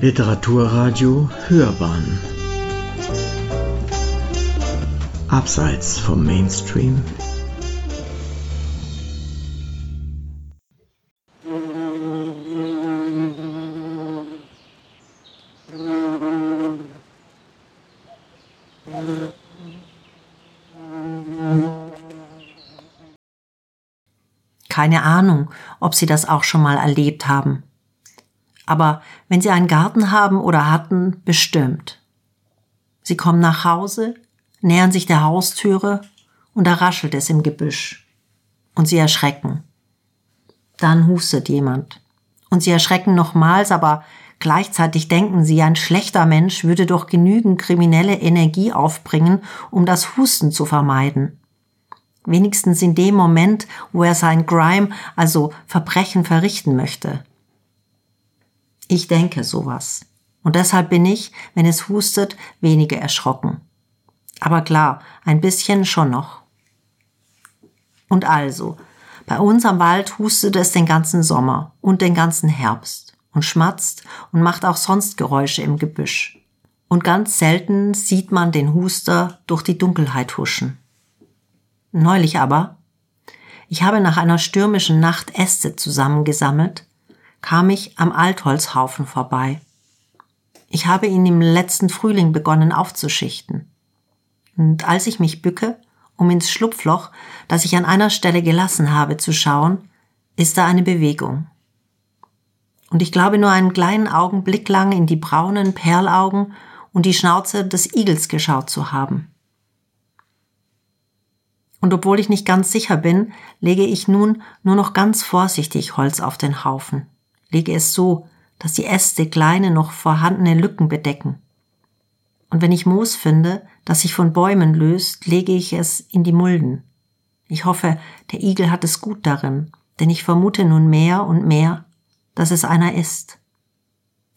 Literaturradio Hörbahn Abseits vom Mainstream Keine Ahnung, ob Sie das auch schon mal erlebt haben. Aber wenn Sie einen Garten haben oder hatten, bestimmt. Sie kommen nach Hause, nähern sich der Haustüre und da raschelt es im Gebüsch. Und Sie erschrecken. Dann hustet jemand. Und Sie erschrecken nochmals, aber gleichzeitig denken Sie, ein schlechter Mensch würde doch genügend kriminelle Energie aufbringen, um das Husten zu vermeiden wenigstens in dem Moment, wo er sein Grime, also Verbrechen verrichten möchte. Ich denke sowas. Und deshalb bin ich, wenn es hustet, weniger erschrocken. Aber klar, ein bisschen schon noch. Und also, bei uns am Wald hustet es den ganzen Sommer und den ganzen Herbst und schmatzt und macht auch sonst Geräusche im Gebüsch. Und ganz selten sieht man den Huster durch die Dunkelheit huschen. Neulich aber, ich habe nach einer stürmischen Nacht Äste zusammengesammelt, kam ich am Altholzhaufen vorbei. Ich habe ihn im letzten Frühling begonnen aufzuschichten. Und als ich mich bücke, um ins Schlupfloch, das ich an einer Stelle gelassen habe, zu schauen, ist da eine Bewegung. Und ich glaube nur einen kleinen Augenblick lang in die braunen Perlaugen und die Schnauze des Igels geschaut zu haben. Und obwohl ich nicht ganz sicher bin, lege ich nun nur noch ganz vorsichtig Holz auf den Haufen, lege es so, dass die Äste kleine noch vorhandene Lücken bedecken. Und wenn ich Moos finde, das sich von Bäumen löst, lege ich es in die Mulden. Ich hoffe, der Igel hat es gut darin, denn ich vermute nun mehr und mehr, dass es einer ist.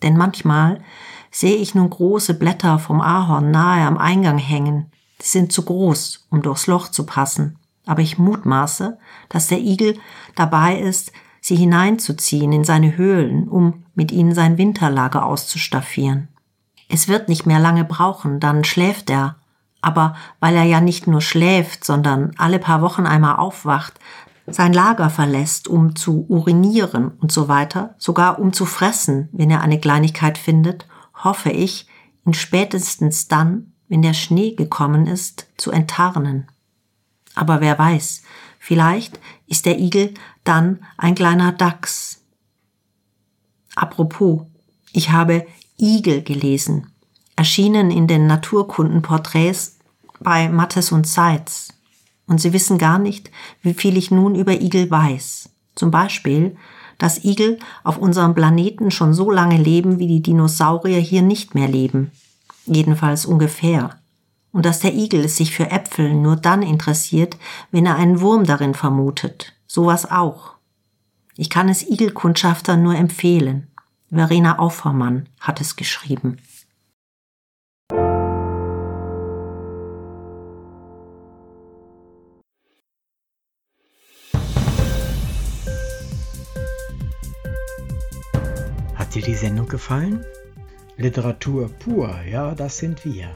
Denn manchmal sehe ich nun große Blätter vom Ahorn nahe am Eingang hängen, Sie sind zu groß, um durchs Loch zu passen, aber ich mutmaße, dass der Igel dabei ist, sie hineinzuziehen in seine Höhlen, um mit ihnen sein Winterlager auszustaffieren. Es wird nicht mehr lange brauchen, dann schläft er. Aber weil er ja nicht nur schläft, sondern alle paar Wochen einmal aufwacht, sein Lager verlässt, um zu urinieren und so weiter, sogar um zu fressen, wenn er eine Kleinigkeit findet, hoffe ich, ihn spätestens dann wenn der Schnee gekommen ist, zu enttarnen. Aber wer weiß, vielleicht ist der Igel dann ein kleiner Dachs. Apropos, ich habe Igel gelesen, erschienen in den Naturkundenporträts bei Mattes und Seitz. Und Sie wissen gar nicht, wie viel ich nun über Igel weiß. Zum Beispiel, dass Igel auf unserem Planeten schon so lange leben, wie die Dinosaurier hier nicht mehr leben jedenfalls ungefähr, und dass der Igel sich für Äpfel nur dann interessiert, wenn er einen Wurm darin vermutet. Sowas auch. Ich kann es Igelkundschaftern nur empfehlen. Verena Aufermann hat es geschrieben. Hat dir die Sendung gefallen? Literatur pur, ja, das sind wir.